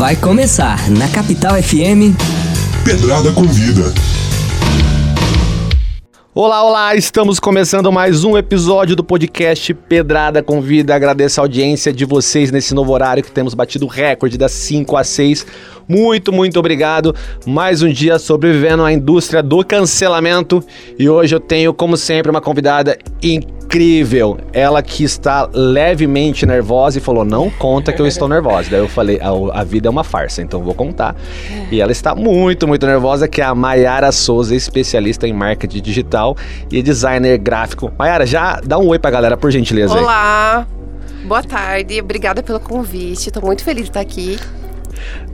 Vai começar na Capital FM. Pedrada Convida. Olá, olá! Estamos começando mais um episódio do podcast Pedrada Convida. Agradeço a audiência de vocês nesse novo horário que temos batido o recorde das 5 às 6. Muito, muito obrigado. Mais um dia sobrevivendo à indústria do cancelamento. E hoje eu tenho, como sempre, uma convidada incrível. Ela que está levemente nervosa e falou: Não conta que eu estou nervosa. Daí eu falei: A, a vida é uma farsa, então vou contar. E ela está muito, muito nervosa, que é a Maiara Souza, especialista em marketing digital e designer gráfico. Maiara, já dá um oi pra galera, por gentileza. aí. Olá, boa tarde, obrigada pelo convite. Tô muito feliz de estar aqui.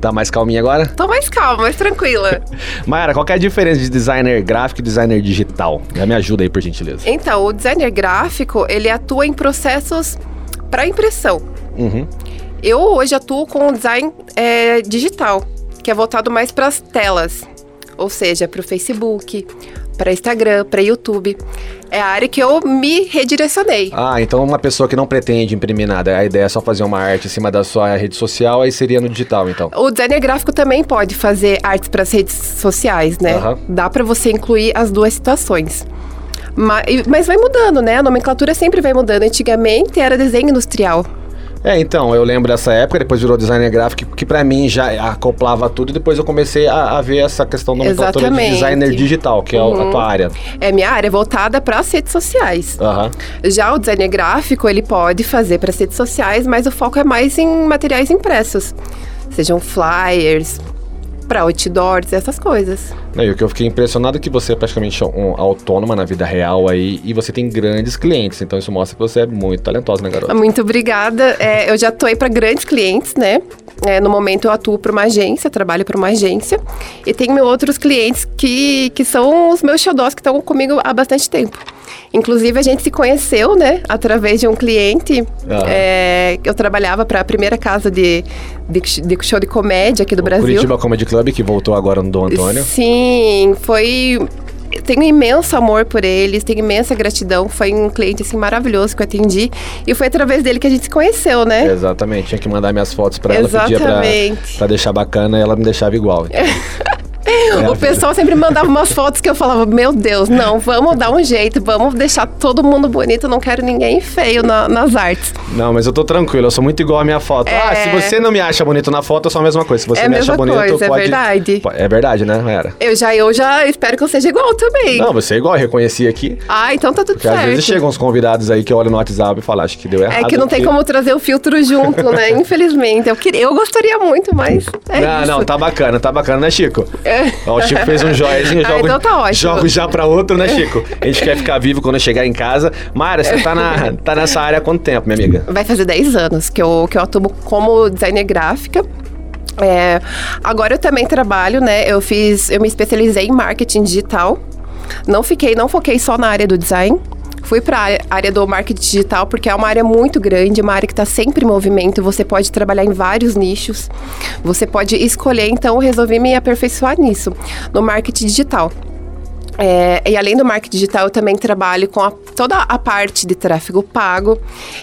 Tá mais calminha agora? Tô mais calma, mais tranquila. Mayara, qual que é a diferença de designer gráfico e designer digital? Já me ajuda aí, por gentileza. Então, o designer gráfico, ele atua em processos para impressão. Uhum. Eu hoje atuo com o design é, digital, que é voltado mais para as telas, ou seja, para o Facebook, para Instagram, para YouTube. É a área que eu me redirecionei. Ah, então uma pessoa que não pretende imprimir nada, a ideia é só fazer uma arte em cima da sua rede social, aí seria no digital, então. O designer gráfico também pode fazer artes para as redes sociais, né? Aham. Dá para você incluir as duas situações. Ma- e- Mas, vai mudando, né? A nomenclatura sempre vai mudando. Antigamente era desenho industrial. É, então, eu lembro dessa época, depois virou designer gráfico, que pra mim já acoplava tudo, e depois eu comecei a, a ver essa questão da nomenclatura de designer digital, que é a- a tua área. É minha área voltada para as redes sociais. Aham. Já o designer gráfico, ele pode fazer para as redes sociais, mas o foco é mais em materiais impressos. Sejam flyers, para outdoors, essas coisas. E o que eu fiquei impressionado é que você é praticamente um, autônoma na vida real aí, e você tem grandes clientes, então isso mostra que você é muito talentosa, né, garota? Muito obrigada. É, eu já atuei para grandes clientes, né? É, no momento eu atuo para uma agência, trabalho para uma agência. E tenho outros clientes que, que são os meus xodós que estão comigo há bastante tempo. Inclusive, a gente se conheceu, né? Através de um cliente. Aham. é, eu trabalhava para a primeira casa de, de, de show de comédia aqui do O Brasil. Curitiba Comedy Club, que voltou agora no Dom Antônio. Sim, foi. Tenho imenso amor por eles, tenho imensa gratidão. Foi um cliente assim maravilhoso que eu atendi. E foi através dele que a gente se conheceu, né? Exatamente, tinha que mandar minhas fotos pra ela, pedia pra deixar bacana e ela me deixava igual. É, o pessoal sempre mandava umas fotos que eu falava: Meu Deus, não, vamos dar um jeito, vamos deixar todo mundo bonito, não quero ninguém feio na- nas artes. Não, mas eu tô tranquilo, eu sou muito igual a minha foto. Ah, se você não me acha bonito na foto, eu sou a mesma coisa. Se você É me acha bonito, coisa, é pode... verdade. Po- É verdade, né, era? Eu já, eu já espero que eu seja igual também. Não, você é igual, eu reconheci aqui. Ah, então tá tudo Porque às certo. vezes chegam uns convidados aí que eu olho no WhatsApp e falo, acho que deu errado. É que não tem como trazer o filtro junto, né? Infelizmente. Eu, queria, eu gostaria muito, mas. É não, isso. não, tá bacana, tá bacana, né, Chico? É. Ó, o Chico fez um joiazinho, Ah, jogo, então tá ótimo. jogo já pra outro, né, Chico? A gente quer ficar vivo quando chegar em casa. Mara, você tá, na, tá nessa área há quanto tempo, minha amiga? Vai fazer 10 anos que eu, que eu atuo como designer gráfica. É, agora eu também trabalho, né? Eu fiz, eu me especializei em marketing digital. Não fiquei, não foquei só na área do design. Fui para a área do marketing digital porque é uma área muito grande, uma área que está sempre em movimento. Você pode trabalhar em vários nichos. Você pode escolher. Então, eu resolvi me aperfeiçoar nisso, no marketing digital. É, e além do marketing digital, eu também trabalho com a- toda a parte de tráfego pago,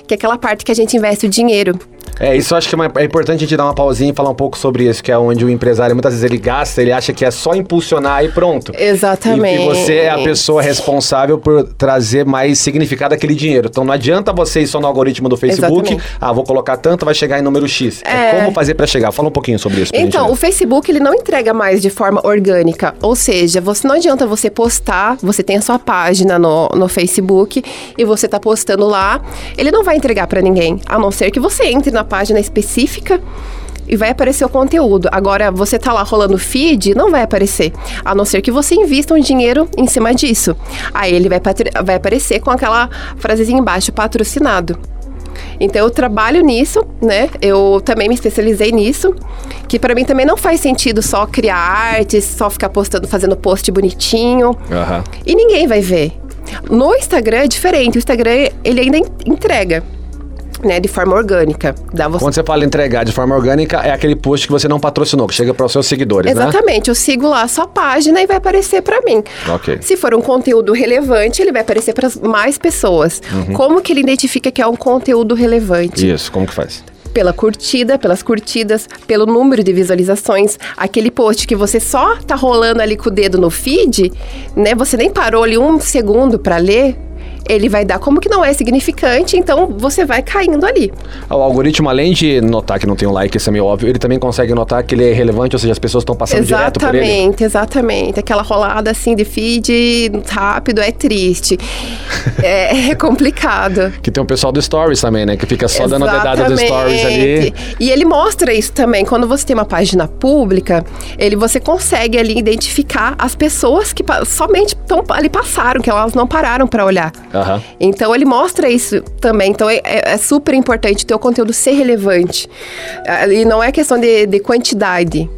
que é aquela parte que a gente investe o dinheiro. É, isso eu acho que é, uma- é importante a gente dar uma pausinha e falar um pouco sobre isso, que é onde o empresário muitas vezes ele gasta, ele acha que é só impulsionar e pronto. Exatamente. E, e você é a pessoa responsável por trazer mais significado àquele dinheiro. Então não adianta você ir só no algoritmo do Facebook, Exatamente. ah, vou colocar tanto, vai chegar em número X. É, É. como fazer pra chegar? Fala um pouquinho sobre isso. Então, o. Facebook ele não entrega mais de forma orgânica, ou seja, você não adianta você postar, você tem a sua página no, no Facebook e você tá postando lá, ele não vai entregar para ninguém, a não ser que você entre na página específica e vai aparecer o conteúdo. Agora, você tá lá rolando feed, não vai aparecer. A não ser que você invista um dinheiro em cima disso. Aí ele vai, vai aparecer com aquela frasezinha embaixo, patrocinado. Então eu trabalho nisso, né? Eu também me especializei nisso, que para mim também não faz sentido só criar artes, só ficar postando, fazendo post bonitinho Aham. e ninguém vai ver. No Instagram é diferente, o Instagram ele ainda en- entrega. Né, de forma orgânica. Dá você... Quando você fala entregar de forma orgânica, é aquele post que você não patrocinou, que chega para os seus seguidores, né? Exatamente, eu sigo lá a sua página e vai aparecer para mim. Ok. Se for um conteúdo relevante, ele vai aparecer para mais pessoas. Uhum. Como que ele identifica que é um conteúdo relevante? Isso, como que faz? Pela curtida, pelas curtidas, pelo número de visualizações. Aquele post que você só tá rolando ali com o dedo no feed, né? Você nem parou ali um segundo para ler ele vai dar como que não é significante, então você vai caindo ali. O algoritmo, além de notar que não tem um like, isso é meio óbvio, ele também consegue notar que ele é relevante, ou seja, as pessoas estão passando exatamente, direto por ele. Exatamente, exatamente. Aquela rolada assim de feed rápido é triste. é, é, complicado. Que tem o pessoal do Stories também, né? Que fica só exatamente. dando dedada dos Stories ali. E ele mostra isso também. Quando você tem uma página pública, ele você consegue ali identificar as pessoas que somente tão, ali passaram, que elas não pararam para olhar. Uhum. Então ele mostra isso também. Então é, é, super importante ter o conteúdo ser relevante. Ah, e não é questão de, de quantidade.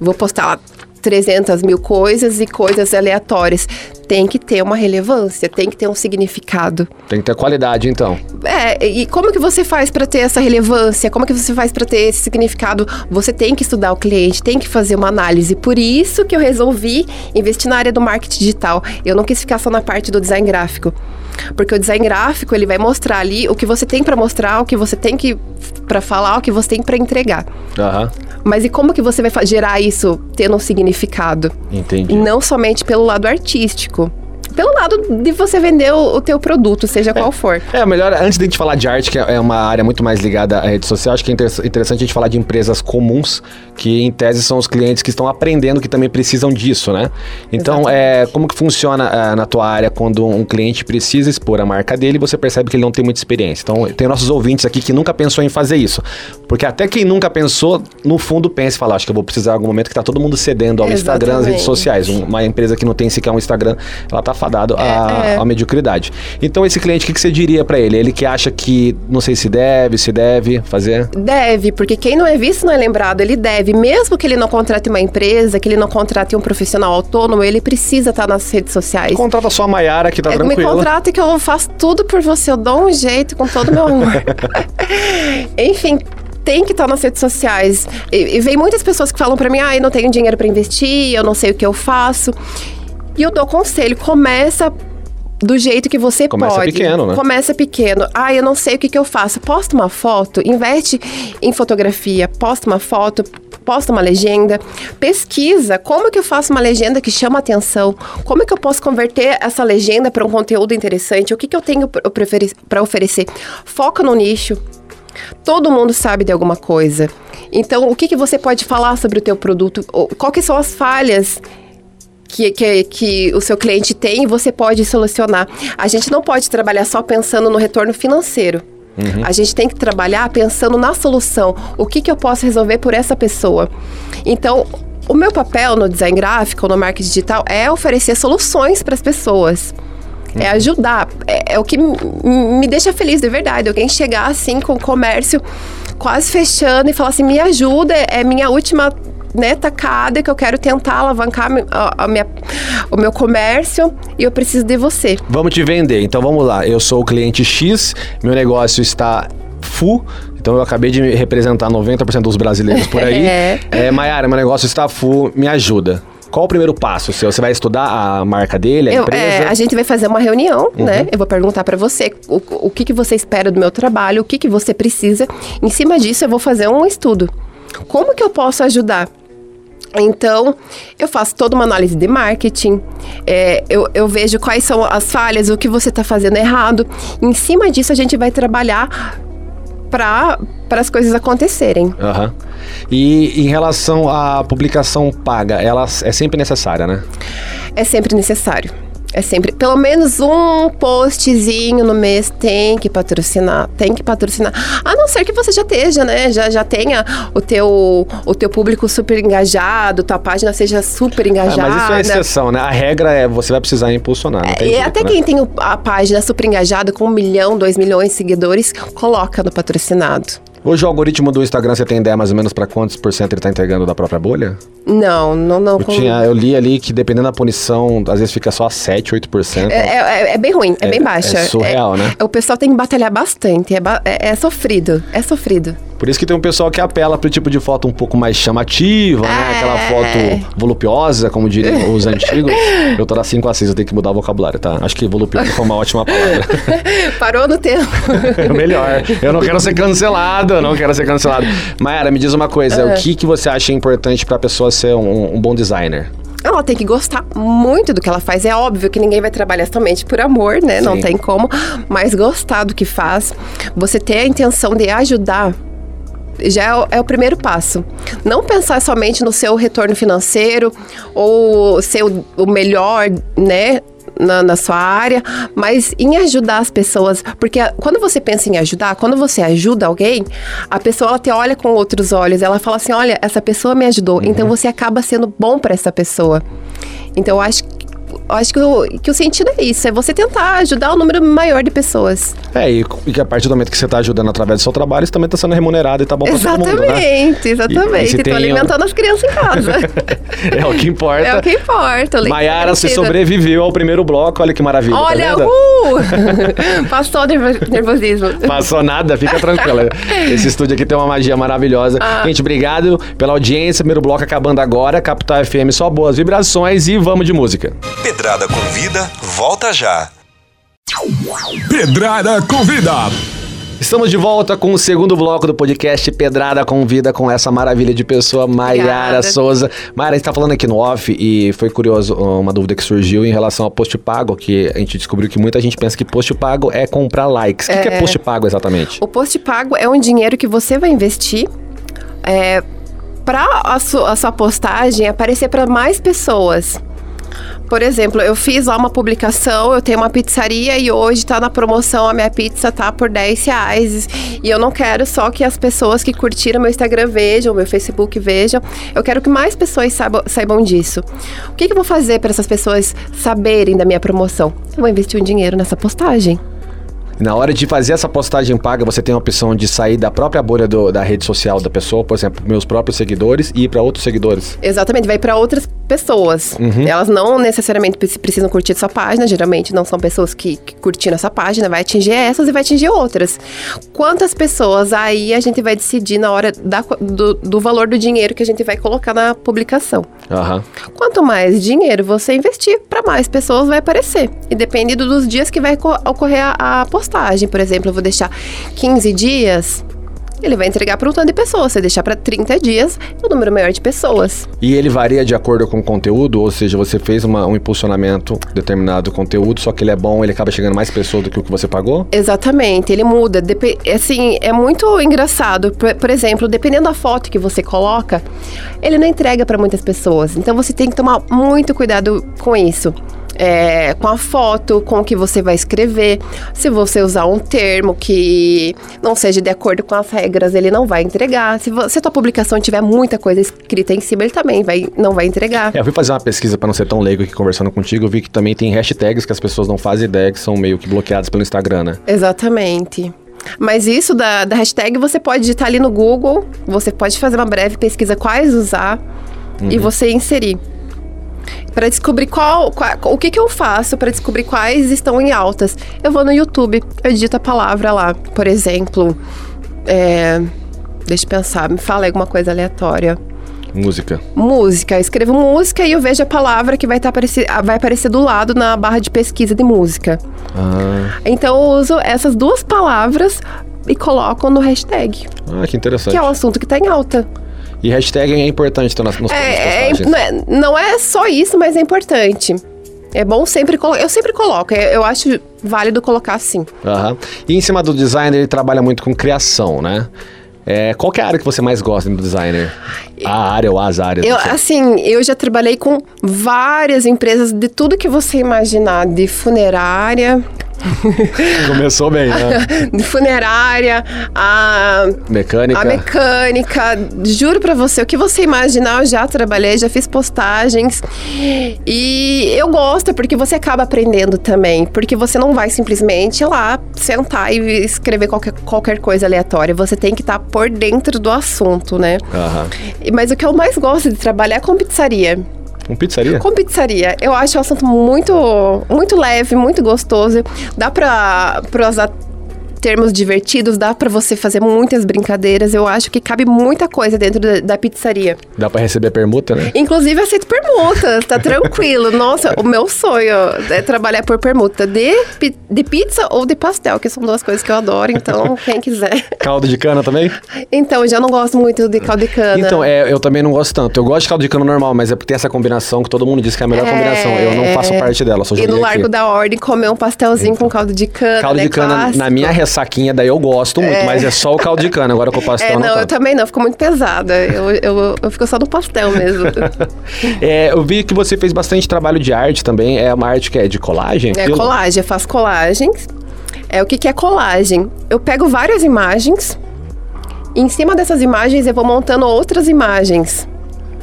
Vou postar 300 mil coisas e coisas aleatórias. Tem que ter uma relevância, tem que ter um significado. Tem que ter qualidade, então. É, e como que você faz para ter essa relevância? Como que você faz para ter esse significado? Você tem que estudar o cliente, tem que fazer uma análise. Por isso que eu resolvi investir na área do marketing digital. Eu não quis ficar só na parte do design gráfico. Porque o design gráfico, ele vai mostrar ali o que você tem para mostrar, o que você tem que para falar, o que você tem para entregar. Uhum. Mas e como que você vai gerar isso tendo um significado? Entendi. E não somente pelo lado artístico pelo lado de você vender o, o teu produto, seja é, qual for. É, melhor, antes de a gente falar de arte, que é uma área muito mais ligada à rede social, acho que é interessante a gente falar de empresas comuns, que em tese são os clientes que estão aprendendo que também precisam disso, né? Então, é, como que funciona é, na tua área quando um cliente precisa expor a marca dele e você percebe que ele não tem muita experiência? Então, tem nossos ouvintes aqui que nunca pensou em fazer isso. Porque até quem nunca pensou, no fundo pensa e fala, acho que eu vou precisar em algum momento que tá todo mundo cedendo ao Exatamente. Instagram, às redes sociais. Uma empresa que não tem sequer um Instagram, ela tá fadado à, é, é. mediocridade. Então, esse cliente, o que, que você diria para ele? Ele que acha que, não sei se deve, se deve fazer? Deve, porque quem não é visto não é lembrado. Ele deve, mesmo que ele não contrate uma empresa, que ele não contrate um profissional autônomo, ele precisa estar nas redes sociais. Contrata só a Maiara, que tá é, tranquila. Me contrata que eu faço tudo por você, eu dou um jeito com todo o meu amor. Enfim, tem que estar nas redes sociais. E, e vem muitas pessoas que falam para mim: ah, eu não tenho dinheiro para investir, eu não sei o que eu faço. E eu dou conselho, começa do jeito que você Começa pode. Começa pequeno, né? Começa pequeno. Ah, eu não sei o que, que eu faço. Posta uma foto, investe em fotografia, posta uma foto, posta uma legenda, pesquisa como que eu faço uma legenda que chama atenção, como é que eu posso converter essa legenda para um conteúdo interessante, o que, que eu tenho para oferecer. Foca no nicho. Todo mundo sabe de alguma coisa. Então, o que, que você pode falar sobre o teu produto? Quais são as falhas que, que, que o seu cliente tem e você pode solucionar. A gente não pode trabalhar só pensando no retorno financeiro. Uhum. A gente tem que trabalhar pensando na solução. O que, que eu posso resolver por essa pessoa? Então, o meu papel no design gráfico, no marketing digital, é oferecer soluções para as pessoas. É uhum. ajudar. É, é, o que me deixa feliz de verdade. Alguém chegar assim com o comércio quase fechando e falar assim: me ajuda, é minha última né, tacada que eu quero tentar alavancar a, a minha, o meu comércio e eu preciso de você. Vamos te vender. Então vamos lá. Eu sou o cliente X, meu negócio está full. Então eu acabei de representar 90% dos brasileiros por aí. é. é Maiara, meu negócio está full, me ajuda. Qual o primeiro passo seu? Você vai estudar a marca dele, a eu, empresa? É, a gente vai fazer uma reunião, uhum. né? Eu vou perguntar para você o, o que, que você espera do meu trabalho, o que, que você precisa. Em cima disso, eu vou fazer um estudo. Como que eu posso ajudar? Então, eu faço toda uma análise de marketing, é, eu, eu, vejo quais são as falhas, o que você está fazendo errado. Em cima disso, a gente vai trabalhar para as coisas acontecerem. Uhum. E em relação à publicação paga, ela é sempre necessária, né? É sempre necessário. É sempre, pelo menos um postzinho no mês tem que patrocinar, tem que patrocinar. A não ser que você já esteja, né? Já, já tenha o teu, o teu público super engajado, tua página seja super engajada. É, mas isso é exceção, né? A regra é você vai precisar impulsionar. É, e jeito, até né? quem tem a página super engajada com um milhão, dois milhões de seguidores, coloca no patrocinado. Hoje o algoritmo do Instagram, você tem ideia mais ou menos para quantos por cento ele está entregando da própria bolha? Não, não, não. Eu, tinha, eu li ali que dependendo da punição, às vezes fica só 7, 8%. É, é, é bem ruim, é, é bem baixa. É surreal, é, né? O pessoal tem que batalhar bastante, é, é, é sofrido, é sofrido. Por isso que tem um pessoal que apela pro tipo de foto um pouco mais chamativa, né? É. Aquela foto volupiosa, como diriam os antigos. Eu tô na 5 a 6, eu tenho que mudar o vocabulário, tá? Acho que volupiosa foi uma ótima palavra. Parou no tempo. Melhor. Eu não quero ser cancelado, eu não quero ser cancelado. Mayara, me diz uma coisa, Ah. o que, que você acha importante pra pessoa ser um, um bom designer? Ela tem que gostar muito do que ela faz. É óbvio que ninguém vai trabalhar somente por amor, né? Não Sim. tem como. Mas gostar do que faz, você ter a intenção de ajudar. Já é o, é o primeiro passo. Não pensar somente no seu retorno financeiro ou ser o, o melhor, né? Na, na sua área, mas em ajudar as pessoas. Porque a- quando você pensa em ajudar, quando você ajuda alguém, a pessoa ela te olha com outros olhos. Ela fala assim: olha, essa pessoa me ajudou. Então você acaba sendo bom para essa pessoa. Então eu acho, acho que, o, que o sentido é isso: é você tentar ajudar um número maior de pessoas. É, e, e que a partir do momento que você tá ajudando através do seu trabalho, você também tá sendo remunerado e tá bom pra todo mundo, né? exatamente, Estou alimentando as crianças em casa. É o que importa. é o que importa. o Maiara, você sobreviveu ao primeiro bloco, olha que maravilha. tá Olha, vendo? uh! Passou o nervo- nervosismo. Passou nada, fica tranquila. Esse estúdio aqui tem uma magia maravilhosa. Ah. Gente, obrigado pela audiência. Primeiro bloco acabando agora. Capital FM, só boas vibrações e vamos de música. Pedrada Convida, volta já. Pedrada Convida. Estamos de volta com o segundo bloco do podcast Pedrada Convida com essa maravilha de pessoa, Maiara. Souza. Maiara, a gente tá falando aqui no off e foi curioso uma dúvida que surgiu em relação ao post pago, que a gente descobriu que muita gente pensa que post pago é comprar likes. O que, que é post pago exatamente? O post pago é um dinheiro que você vai investir é, para a, su- a sua postagem aparecer para mais pessoas. Por exemplo, eu fiz lá uma publicação, eu tenho uma pizzaria e hoje tá na promoção, a minha pizza tá por 10 reais. E eu não quero só que as pessoas que curtiram meu Instagram vejam, meu Facebook vejam. Eu quero que mais pessoas saibam, saibam disso. O que, que eu vou fazer para essas pessoas saberem da minha promoção? Eu vou investir um dinheiro nessa postagem. Na hora de fazer essa postagem paga, você tem a opção de sair da própria bolha do- da rede social da pessoa, por exemplo, meus próprios seguidores, e ir para outros seguidores. Exatamente, vai para outras pessoas. Elas não necessariamente pre- precisam curtir sua página, geralmente não são pessoas que, que curtiram essa página, vai atingir essas e vai atingir outras. Quantas pessoas aí a gente vai decidir na hora da do, do valor do dinheiro que a gente vai colocar na publicação. Aham. Quanto mais dinheiro você investir, para mais pessoas vai aparecer. E depende do- dos dias que vai co- ocorrer a, a postagem. Por exemplo, eu vou deixar 15 dias, ele vai entregar para um tanto de pessoas. Se eu deixar para 30 dias, é um número maior de pessoas. E ele varia de acordo com o conteúdo, ou seja, você fez uma- um impulsionamento determinado conteúdo, só que ele é bom, ele acaba chegando mais pessoas do que o que você pagou? Exatamente, ele muda. Depe- assim, é muito engraçado. Por, por exemplo, dependendo da foto que você coloca, ele não entrega para muitas pessoas. Então você tem que tomar muito cuidado com isso. É, com a foto, com o que você vai escrever. Se você usar um termo que não seja de acordo com as regras, ele não vai entregar. Se, vo- se a tua publicação tiver muita coisa escrita em cima, ele também vai, não vai entregar. É, eu fui fazer uma pesquisa para não ser tão leigo aqui conversando contigo, eu vi que também tem hashtags que as pessoas não fazem ideia que são meio que bloqueadas pelo Instagram, né? Exatamente. Mas isso da, da hashtag você pode digitar ali no Google, você pode fazer uma breve pesquisa quais usar e você inserir. Para descobrir qual, qual- o que, que eu faço para descobrir quais estão em altas. Eu vou no YouTube, eu digito a palavra lá. Por exemplo, é, deixa eu pensar, me fala alguma coisa aleatória. Música. Música, eu escrevo música e eu vejo a palavra que vai, tá aparecer, ah, vai aparecer do lado na barra de pesquisa de música. Ah, Então eu uso essas duas palavras e coloco no hashtag, ah, que interessante. que é um assunto que tá em alta. E hashtag é importante então, nas, nas, nas É, é, não, é, não é só isso, mas é importante. É bom sempre colocar. Eu sempre coloco, eu acho válido colocar assim. Aham. E em cima do designer, ele trabalha muito com criação, né? É, qual é a área que você mais gosta do designer? A área ou as áreas? Eu, assim, eu já trabalhei com várias empresas de tudo que você imaginar, de funerária, Começou bem, né? de funerária, a Mecânica. A mecânica, juro pra você, o que você imaginar, eu já trabalhei, já fiz postagens. E eu gosto porque você acaba aprendendo também. Porque você não vai simplesmente lá sentar e escrever qualquer, qualquer coisa aleatória. Você tem que estar por dentro do assunto, né? E- Mas o que eu mais gosto de trabalhar é com pizzaria. Um pizzaria? Com pizzaria, eu acho o assunto muito, muito leve, muito gostoso. Dá pra, pra usar termos divertidos, dá pra você fazer muitas brincadeiras. Eu acho que cabe muita coisa dentro da, da pizzaria. Dá pra receber permuta, né? Inclusive, aceito permutas, tá tranquilo. Nossa, o meu sonho é trabalhar por permuta de, de pizza ou de pastel, que são duas coisas que eu adoro. Então, quem quiser. Caldo de cana também? Então, eu já não gosto muito de caldo de cana. Então, é, eu também não gosto tanto. Eu gosto de caldo de cana normal, mas é porque tem essa combinação que todo mundo diz que é a melhor combinação. Eu não faço parte dela, só E no Largo aqui. da Ordem, comer um pastelzinho com caldo de cana, Caldo né? de cana, Clássico. na minha ressaquinha, daí eu gosto muito, mas é só o caldo de cana. Agora com o pastel É, não, não, eu também não, ficou muito pesada. Eu, eu, eu fico só no pastel mesmo. É, eu vi que você fez bastante trabalho de arte também. É uma arte que é de colagem? É aquilo? colagem, eu faço colagens. É o que, que é colagem? Eu pego várias imagens, e em cima dessas imagens eu vou montando outras imagens.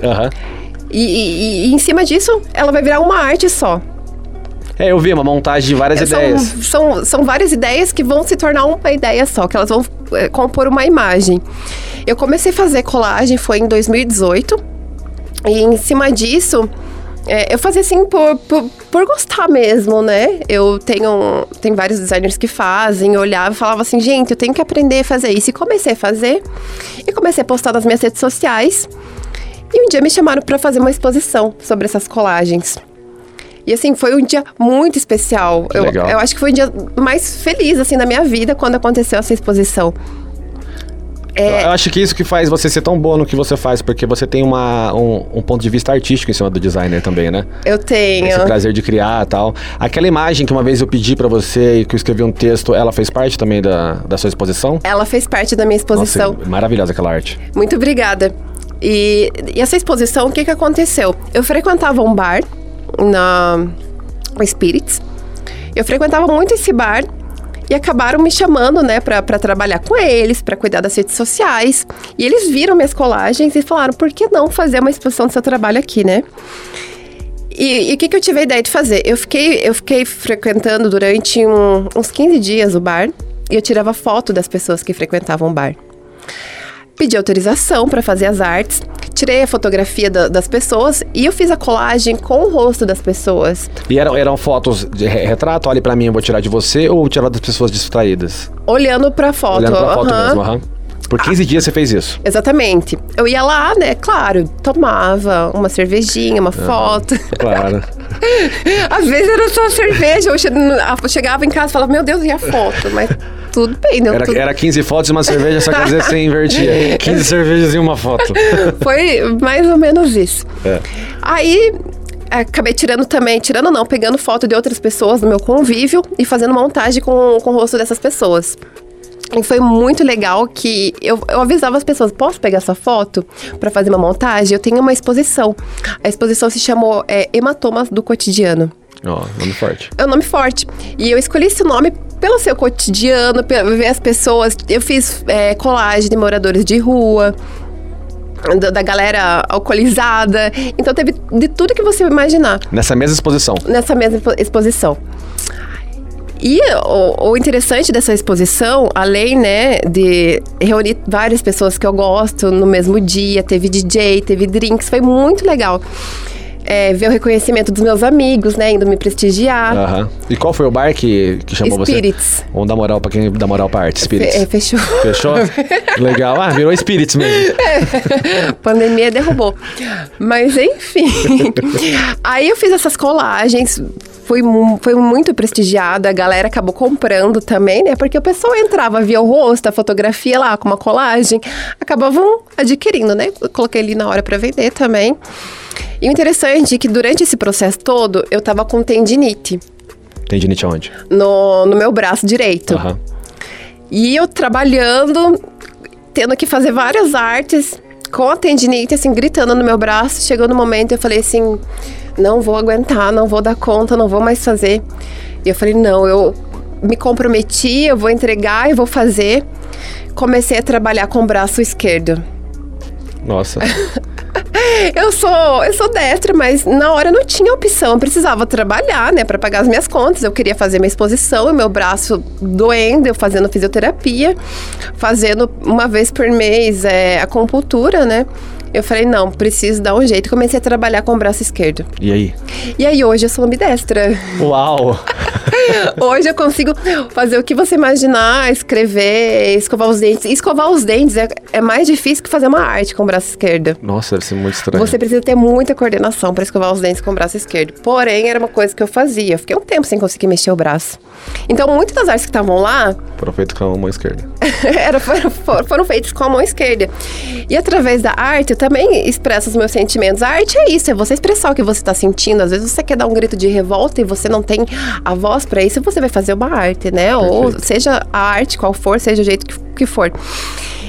Aham. E, e- e em cima disso, ela vai virar uma arte só. É, eu vi uma montagem de várias É, são, ideias. são, são várias ideias que vão se tornar uma ideia só, que elas vão é, compor uma imagem. Eu comecei a fazer colagem, foi em 2018. E em cima disso, é, eu fazia assim por, por, por gostar mesmo, né? Eu tenho, tem vários designers que fazem, eu olhava e falava assim, gente, eu tenho que aprender a fazer isso. E comecei a fazer, e comecei a postar nas minhas redes sociais. E um dia me chamaram para fazer uma exposição sobre essas colagens. E assim, foi um dia muito especial. Eu, eu acho que foi o dia mais feliz, assim, da minha vida quando aconteceu essa exposição. É, Eu acho que isso que faz você ser tão boa no que você faz, porque você tem uma, um, um ponto de vista artístico em cima do designer também, né? eu tenho. Esse prazer de criar e tal. Aquela imagem que uma vez eu pedi pra você e que eu escrevi um texto, ela fez parte também da, da sua exposição? Ela fez parte da minha exposição. Nossa, maravilhosa aquela arte. Muito obrigada. E, e essa exposição, o que que aconteceu? Eu frequentava um bar na Spirits. Eu frequentava muito esse bar e acabaram me chamando, né, pra trabalhar com eles, pra cuidar das redes sociais. E eles viram minhas colagens e falaram: por que não fazer uma exposição do seu trabalho aqui, né? E e o que, que eu tive a ideia de fazer? Eu fiquei, eu fiquei frequentando durante um- uns 15 dias o bar e eu tirava foto das pessoas que frequentavam o bar pedi autorização para fazer as artes, tirei a fotografia da- das pessoas e eu fiz a colagem com o rosto das pessoas, E eram, eram fotos de re- retrato? Olhe pra mim, eu vou tirar de você, ou tirar das pessoas distraídas? olhando pra foto. Olhando pra foto mesmo, aham. Por 15 dias você fez isso. Exatamente. Eu ia lá, né, claro, tomava uma cervejinha, uma foto. Claro. Às vezes era só cerveja, eu che- eu chegava em casa e falava, meu Deus, e a foto? Mas tudo bem, deu Era, tudo era 15 fotos e uma cerveja, só que às vezes você invertia. 15 cervejas e uma foto. Foi mais ou menos isso. É. Aí acabei tirando também, tirando não, pegando foto de outras pessoas do meu convívio e fazendo montagem com, com o rosto dessas pessoas. E foi muito legal que eu, eu avisava as pessoas: posso pegar essa foto para fazer uma montagem? Eu tenho uma exposição. A exposição se chamou é, Hematomas do Cotidiano. Ó, nome forte. É um nome forte. E eu escolhi esse nome pelo seu cotidiano, pelo ver as pessoas. Eu fiz é, colagem de moradores de rua, da, da galera alcoolizada. Então teve de tudo que você imaginar Nessa mesma exposição. nessa mesma expo- exposição. E o, o interessante dessa exposição, além, né, de reunir várias pessoas que eu gosto no mesmo dia, teve DJ, teve drinks, foi muito legal. É, ver o reconhecimento dos meus amigos, né, indo me prestigiar. E qual foi o bar que, que chamou Spirits. você? Vamos dar moral pra quem dá moral pra arte. Spirits. Fe- é, fechou. Fechou? Legal. Ah, virou Spirits mesmo. Pandemia derrubou. Mas enfim. Aí eu fiz essas colagens. Mu- foi muito prestigiada, a galera acabou comprando também, né? Porque o pessoal entrava, via o rosto, a fotografia lá com uma colagem, acabavam adquirindo, né? Eu coloquei ali na hora pra vender também. E o interessante é que durante esse processo todo, eu tava com tendinite Tendinite aonde? no, no meu braço direito. Aham. E eu trabalhando, tendo que fazer várias artes, com a tendinite, assim, gritando no meu braço. Chegou no momento, eu falei assim: não vou aguentar, não vou dar conta, não vou mais fazer. E eu falei: não, eu me comprometi, eu vou entregar e vou fazer. Comecei a trabalhar com o braço esquerdo. Nossa. Eu sou, eu sou destra, mas na hora não tinha opção. Eu precisava trabalhar, né, para pagar as minhas contas. Eu queria fazer minha exposição, meu braço doendo, eu fazendo fisioterapia, fazendo uma vez por mês é, acupuntura, né? Eu falei, não, preciso dar um jeito. Comecei a trabalhar com o braço esquerdo. E aí? E aí hoje eu sou ambidestra. Uau! Hoje eu consigo fazer o que você imaginar, escrever, escovar os dentes. Escovar os dentes é, é mais difícil que fazer uma arte com o braço esquerdo. Nossa, deve ser muito estranho. Você precisa ter muita coordenação para escovar os dentes com o braço esquerdo. Porém, era uma coisa que eu fazia. Eu fiquei um tempo sem conseguir mexer o braço. Então, muitas das artes que estavam lá Foram feitos com a mão esquerda. era, foram, foram, feitos com a mão esquerda. E através da arte, eu também expresso os meus sentimentos. A arte é isso, é você expressar o que você está sentindo. Às vezes você quer dar um grito de revolta e você não tem a voz para isso, você vai fazer uma arte, né? Ou Perfeito. seja a arte qual for, seja o jeito que, que for.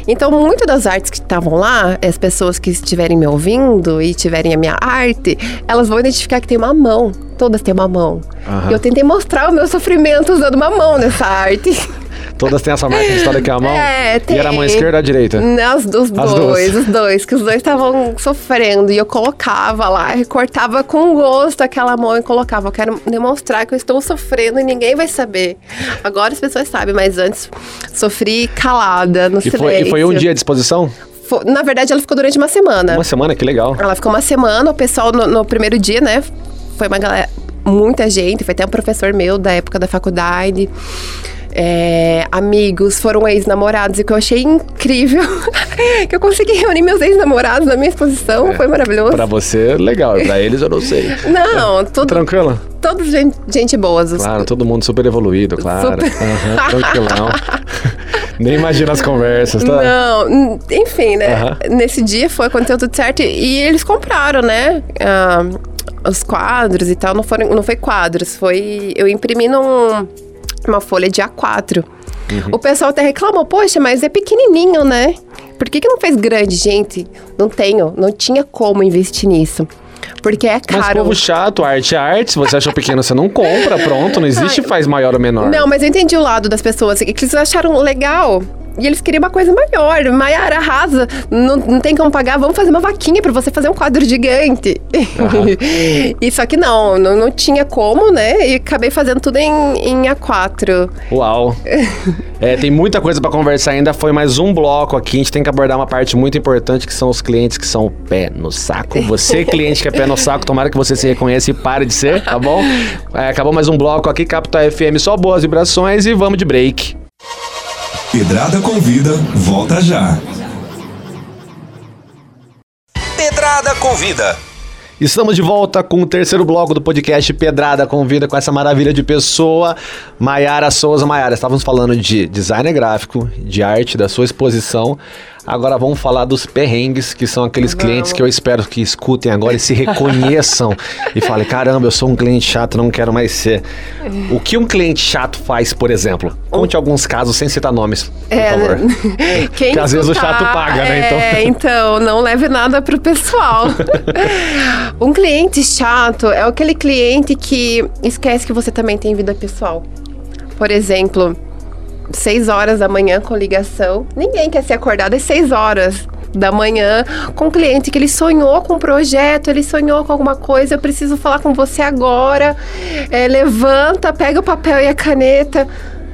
Então, muitas das artes que estavam lá, as pessoas que estiverem me ouvindo e tiverem a minha arte, elas vão identificar que tem uma mão. Todas têm uma mão. E eu tentei mostrar o meu sofrimento usando uma mão nessa arte. Todas têm essa marca de história que é a mão. É, tem. E era a mão esquerda ou a direita? Não, os, os As dois, duas. os dois, que os dois estavam sofrendo. E eu colocava lá, recortava com gosto aquela mão e colocava. Eu quero demonstrar que eu estou sofrendo e ninguém vai saber. Agora as pessoas sabem, mas antes sofri calada, no E silêncio. foi, e foi um dia de exposição? Na verdade, ela ficou durante uma semana. Uma semana, que legal. Ela ficou uma semana, o pessoal no, no primeiro dia, né? Foi uma galera, muita gente, foi até um professor meu da época da faculdade. É, amigos, foram ex-namorados, e que eu achei incrível, que eu consegui reunir meus ex-namorados na minha exposição, foi maravilhoso. Pra você, legal. Pra eles, eu não sei. Não, tudo, Tranquilo? todos gente, gente boas. Claro, todo mundo super evoluído, claro. Super. Aham, tranquilão. Nem imagina as conversas, tá? Não, enfim, né? Aham. Nesse dia foi, aconteceu tudo certo e, e eles compraram, né? ah, os quadros e tal. Não, foram, não foi quadros, foi. Eu imprimi num, uma folha de A4. Uhum. O pessoal até reclamou, poxa, mas é pequenininho, né? Por que, que não fez grande? Gente, não tenho, não tinha como investir nisso. Porque é Mas caro. povo chato, arte é arte. Se você achou pequeno, você não compra, pronto. Não existe faz maior ou menor. Não, mas eu entendi o lado das pessoas, que eles acharam legal. E eles queriam uma coisa maior. Maiara arrasa, não, não tem como pagar, vamos fazer uma vaquinha pra você fazer um quadro gigante. e só que não, não, não tinha como, né? E acabei fazendo tudo em, em A4. Uau. É, tem muita coisa pra conversar ainda. Foi mais um bloco aqui. A gente tem que abordar uma parte muito importante que são os clientes que são o pé no saco. Você, cliente que é pé no saco, tomara que você se reconheça e pare de ser, tá bom? É, acabou mais um bloco aqui, Capital FM, só boas vibrações e vamos de break. Pedrada convida, volta já. Pedrada Convida. Estamos de volta com o terceiro bloco do podcast Pedrada Convida com essa maravilha de pessoa, Maiara Souza. Maiara, estávamos falando de design gráfico, de arte, da sua exposição. Agora vamos falar dos perrengues, que são aqueles clientes que eu espero que escutem agora e se reconheçam e falem: caramba, eu sou um cliente chato, não quero mais ser. O que um cliente chato faz, por exemplo? Conte alguns casos sem citar nomes, por favor. Quem Porque às vezes o chato paga, né, então. É, então, não leve nada pro pessoal. um cliente chato é aquele cliente que esquece que você também tem vida pessoal. Por exemplo, 6 horas da manhã com ligação. Ninguém quer ser acordado às 6 horas da manhã com um cliente que ele sonhou com um projeto, ele sonhou com alguma coisa, eu preciso falar com você agora. É, levanta, pega o papel e a caneta.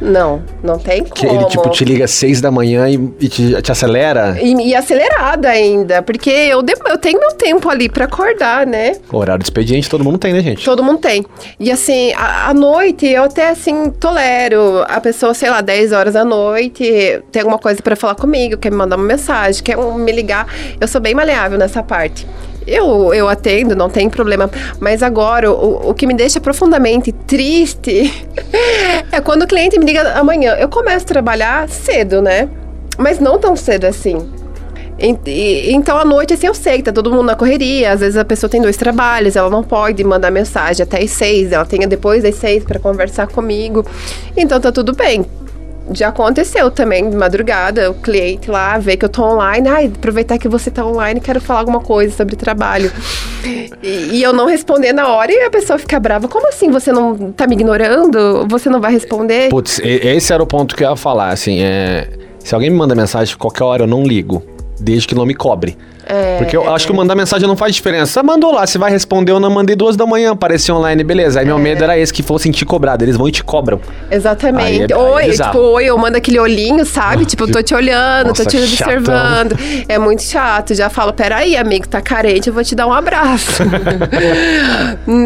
Não, não tem como. Que ele, tipo, te liga às seis da manhã e, e te, te acelera. E, e acelerada ainda, porque eu, de- eu tenho meu tempo ali pra acordar, né? Horário de expediente todo mundo tem, né, gente? Todo mundo tem. E assim, à noite eu até assim tolero a pessoa, sei lá, 10 horas da noite, tem alguma coisa pra falar comigo, quer me mandar uma mensagem, quer me ligar. Eu sou bem maleável nessa parte. Eu, eu atendo, não tem problema. Mas agora, o, o que me deixa profundamente triste é quando o cliente me liga amanhã. Eu começo a trabalhar cedo, né? Mas não tão cedo assim. En- e- Então, à noite, assim, eu sei que tá todo mundo na correria. Às vezes a pessoa tem dois trabalhos, ela não pode mandar mensagem até as seis, ela tem depois das seis para conversar comigo. Então, tá tudo bem. Já aconteceu também, de madrugada, o cliente lá vê que eu tô online. Ai, aproveitar que você tá online, quero falar alguma coisa sobre trabalho. E, e eu não responder na hora e a pessoa fica brava. Como assim você não tá me ignorando? Você não vai responder? Putz, esse era o ponto que eu ia falar, assim, é... Se alguém me manda mensagem qualquer hora, eu não ligo. desde que não me cobre. Porque eu acho que mandar mensagem não faz diferença. Mandou lá, você vai responder ou não, mandei duas da manhã, apareceu online, beleza. Aí meu medo era esse, que fossem te cobrado. Eles vão e te cobram. Exatamente. Aí é- aí é oi, tipo, oi, eu mando aquele olhinho, sabe? tipo, eu tô te olhando, Nossa, tô te chatão. observando. É muito chato. Já falo, peraí, amigo, tá carente, eu vou te dar um abraço.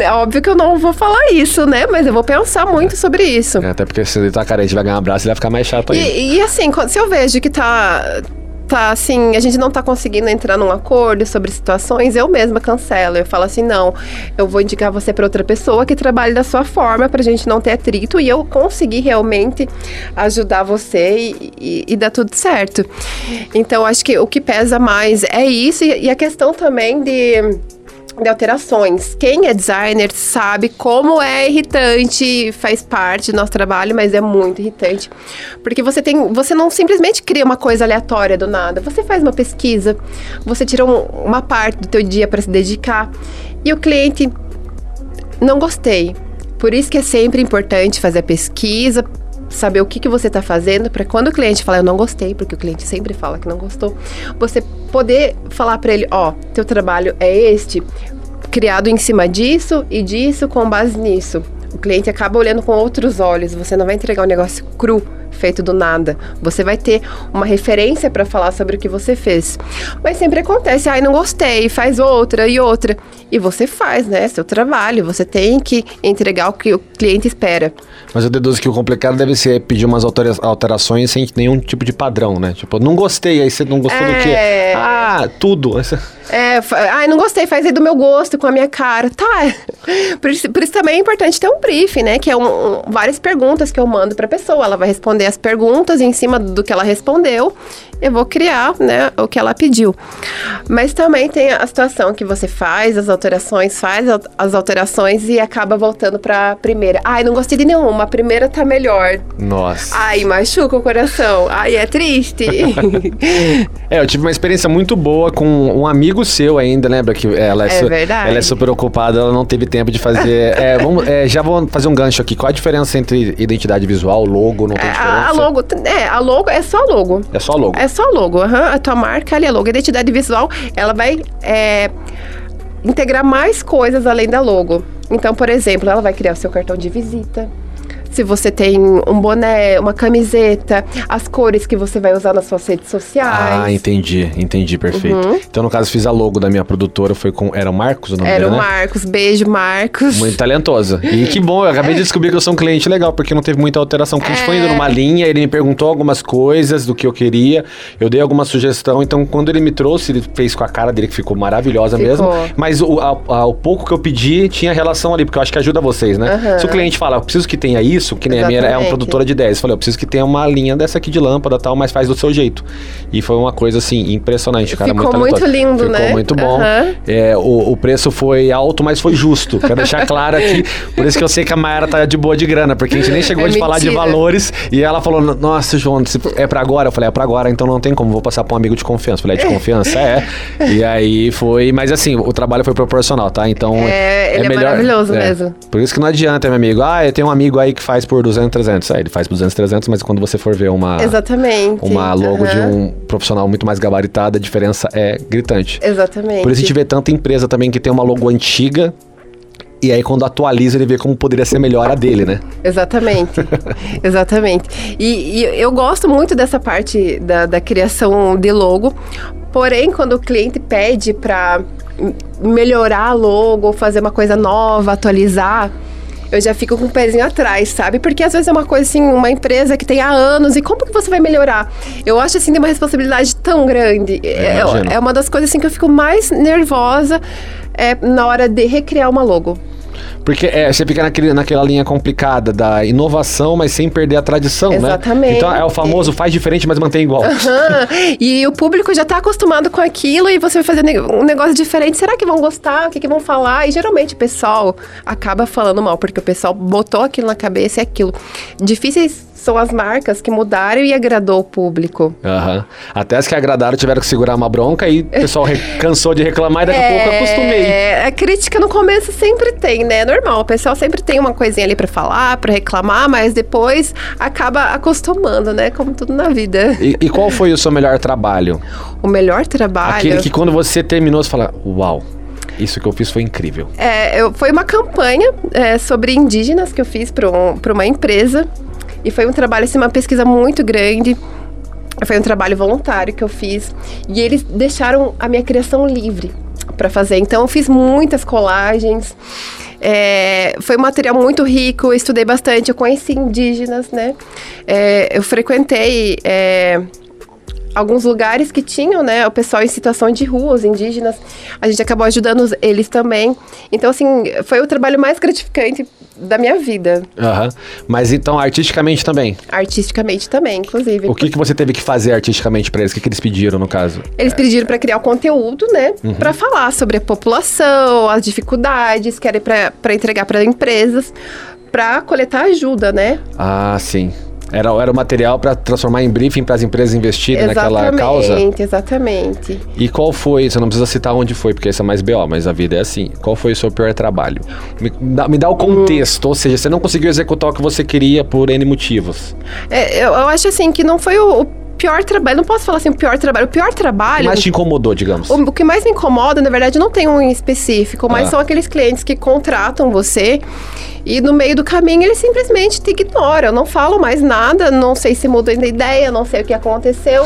é óbvio que eu não vou falar isso, né? Mas eu vou pensar muito sobre isso. É, Até porque se ele tá carente, vai ganhar um abraço, ele vai ficar mais chato ainda. E, e assim, se eu vejo que tá. Tá assim, a gente não tá conseguindo entrar num acordo sobre situações, eu mesma cancelo. Eu falo assim: não, eu vou indicar você pra outra pessoa que trabalhe da sua forma pra gente não ter atrito e eu conseguir realmente ajudar você e, e, e dar tudo certo. Então, acho que o que pesa mais é isso e, e a questão também de de alterações. Quem é designer sabe como é irritante, faz parte do nosso trabalho, mas é muito irritante. Porque você tem, você não simplesmente cria uma coisa aleatória do nada. Você faz uma pesquisa, você tira um- uma parte do teu dia para se dedicar e o cliente não gostei. Por isso que é sempre importante fazer a pesquisa, saber o que, que você está fazendo, para quando o cliente falar eu não gostei, porque o cliente sempre fala que não gostou, você poder falar para ele, ó, teu trabalho é este, criado em cima disso e disso com base nisso. O cliente acaba olhando com outros olhos, você não vai entregar um negócio cru, feito do nada. Você vai ter uma referência para falar sobre o que você fez. Mas sempre acontece, ai, não gostei, faz outra e outra. E você faz, né? Seu trabalho, você tem que entregar o que o cliente espera. Mas eu deduzo que o complicado deve ser pedir umas altera- alterações sem nenhum tipo de padrão, né? Tipo, não gostei, aí você não gostou do quê? É. Ah, tudo. É, ai, não gostei, faz aí do meu gosto, com a minha cara. Tá. Por isso, por isso também é importante ter um briefing, né? Que é um, um- várias perguntas que eu mando pra pessoa. Ela vai responder as perguntas em cima do que ela respondeu, eu vou criar, né, o que ela pediu. Mas também tem a situação que você faz as alterações, faz as alterações e acaba voltando pra primeira. Ai, não gostei de nenhuma, a primeira tá melhor. Nossa. Ai, machuca o coração. Ai, é triste. É, eu tive uma experiência muito boa com um amigo seu ainda, lembra? Que ela é, É verdade. Ela é super ocupada, ela não teve tempo de fazer. é, vamos, é, já vou fazer um gancho aqui. Qual a diferença entre identidade visual, logo? Não tem É, diferença? a, a logo, é, a logo é só logo. É só logo. É só logo, aham. A tua marca ali, a logo. A identidade visual, ela vai é, integrar mais coisas além da logo. Então, por exemplo, ela vai criar o seu cartão de visita. Se você tem um boné, uma camiseta, as cores que você vai usar nas suas redes sociais. Ah, entendi, entendi, perfeito. Uhum. Então, no caso, fiz a logo da minha produtora, foi com. Era o Marcos o nome Era dele, o né? Marcos. Beijo, Marcos. Muito talentosa. E que bom, eu acabei de descobrir que eu sou um cliente legal, porque não teve muita alteração. O cliente foi É. indo numa linha, ele me perguntou algumas coisas do que eu queria, eu dei alguma sugestão, então quando ele me trouxe, ele fez com a cara dele, que ficou maravilhosa Ficou. mesmo. Mas o, a- a- o pouco que eu pedi tinha relação ali, porque eu acho que ajuda vocês, né? Aham. Se o cliente fala, eu preciso que tenha isso, que nem a minha é uma Exatamente. produtora de 10, eu falei, eu preciso que tenha uma linha dessa aqui de lâmpada tal, mas faz do seu jeito. E foi uma coisa assim, impressionante, cara. Ficou muito, muito lindo, Ficou né? muito bom. Aham. É, o, o preço foi alto, mas foi justo. Quero deixar claro aqui. Por isso que eu sei que a Mayara tá de boa de grana, porque a gente nem chegou É de falar de mentira. valores. E ela falou: Nossa, João, é pra agora? Eu falei: É pra agora, então não tem como, vou passar pra um amigo de confiança. Eu falei: É de confiança? É. E aí foi. Mas assim, o trabalho foi proporcional, tá? Então. É, ele é maravilhoso mesmo. Por isso que não adianta, meu amigo. Ah, eu tenho um amigo aí que faz por 200, 300. Aí ele faz por 200, 300, mas quando você for ver uma. Exatamente. Uma logo de Aham. um profissional muito mais gabaritado, a diferença é gritante. Exatamente. Por isso a gente vê tanta empresa também que tem uma logo antiga. E aí, quando atualiza, ele vê como poderia ser melhor a dele, né? Exatamente. Exatamente. E, e eu gosto muito dessa parte da, da criação de logo. Porém, quando o cliente pede para melhorar a logo, fazer uma coisa nova, atualizar, eu já fico com o pezinho atrás, sabe? Porque às vezes é uma coisa assim, uma empresa que tem há anos, e como que você vai melhorar? Eu acho assim, tem uma responsabilidade tão grande. É, é uma das coisas assim que eu fico mais nervosa é, na hora de recriar uma logo. Porque é, você fica naquele, naquela linha complicada da inovação, mas sem perder a tradição, Exatamente. né? Então é o famoso faz diferente, mas mantém igual. Aham. E o público já tá acostumado com aquilo e você vai fazer um negócio diferente. Será que vão gostar? O que, que vão falar? E geralmente o pessoal acaba falando mal, porque o pessoal botou aquilo na cabeça e aquilo. Difíceis são as marcas que mudaram e agradou o público. Aham. Até as que agradaram tiveram que segurar uma bronca e o pessoal cansou de reclamar e daqui a pouco acostumei. É, a crítica no começo sempre tem, né? É normal. O pessoal sempre tem uma coisinha ali pra falar, pra reclamar, mas depois acaba acostumando, né? Como tudo na vida. E, e qual foi o seu melhor trabalho? O melhor trabalho. Aquele que quando você terminou, você fala, uau, isso que eu fiz foi incrível. É, eu- foi uma campanha é, sobre indígenas que eu fiz para um, pra uma empresa. E foi um trabalho, assim, uma pesquisa muito grande. Foi um trabalho voluntário que eu fiz. E eles deixaram a minha criação livre para fazer. Então, eu fiz muitas colagens. É, foi um material muito rico, estudei bastante, eu conheci indígenas, né? É, eu frequentei é, alguns lugares que tinham, né, o pessoal em situação de rua, os indígenas. A gente acabou ajudando eles também. Então, assim, foi o trabalho mais gratificante da minha vida, Aham. Mas então, artisticamente também. artisticamente também, inclusive. O que, que você teve que fazer artisticamente pra eles? O que, que eles pediram, no caso? Eles pediram para criar o conteúdo, né, Pra falar sobre a população, as dificuldades, que era para entregar para empresas, para coletar ajuda, né? Ah, sim. Era, era o material pra transformar em briefing para as empresas investirem naquela causa? Exatamente, exatamente. E qual foi, você não precisa citar onde foi, porque esse é mais BO, mas a vida é assim. Qual foi o seu pior trabalho? Me dá, me dá o contexto, ou seja, você não conseguiu executar o que você queria por N motivos. É, eu, eu acho assim que não foi o, o pior trabalho, não posso falar assim o pior trabalho, o pior O que trabalho. mais te incomodou, digamos? O, o que mais me incomoda, na verdade, não tem um em específico, mas Ah. são aqueles clientes que contratam você e no meio do caminho eles simplesmente te ignoram, não falam mais nada, não sei se mudou ainda a ideia, não sei o que aconteceu.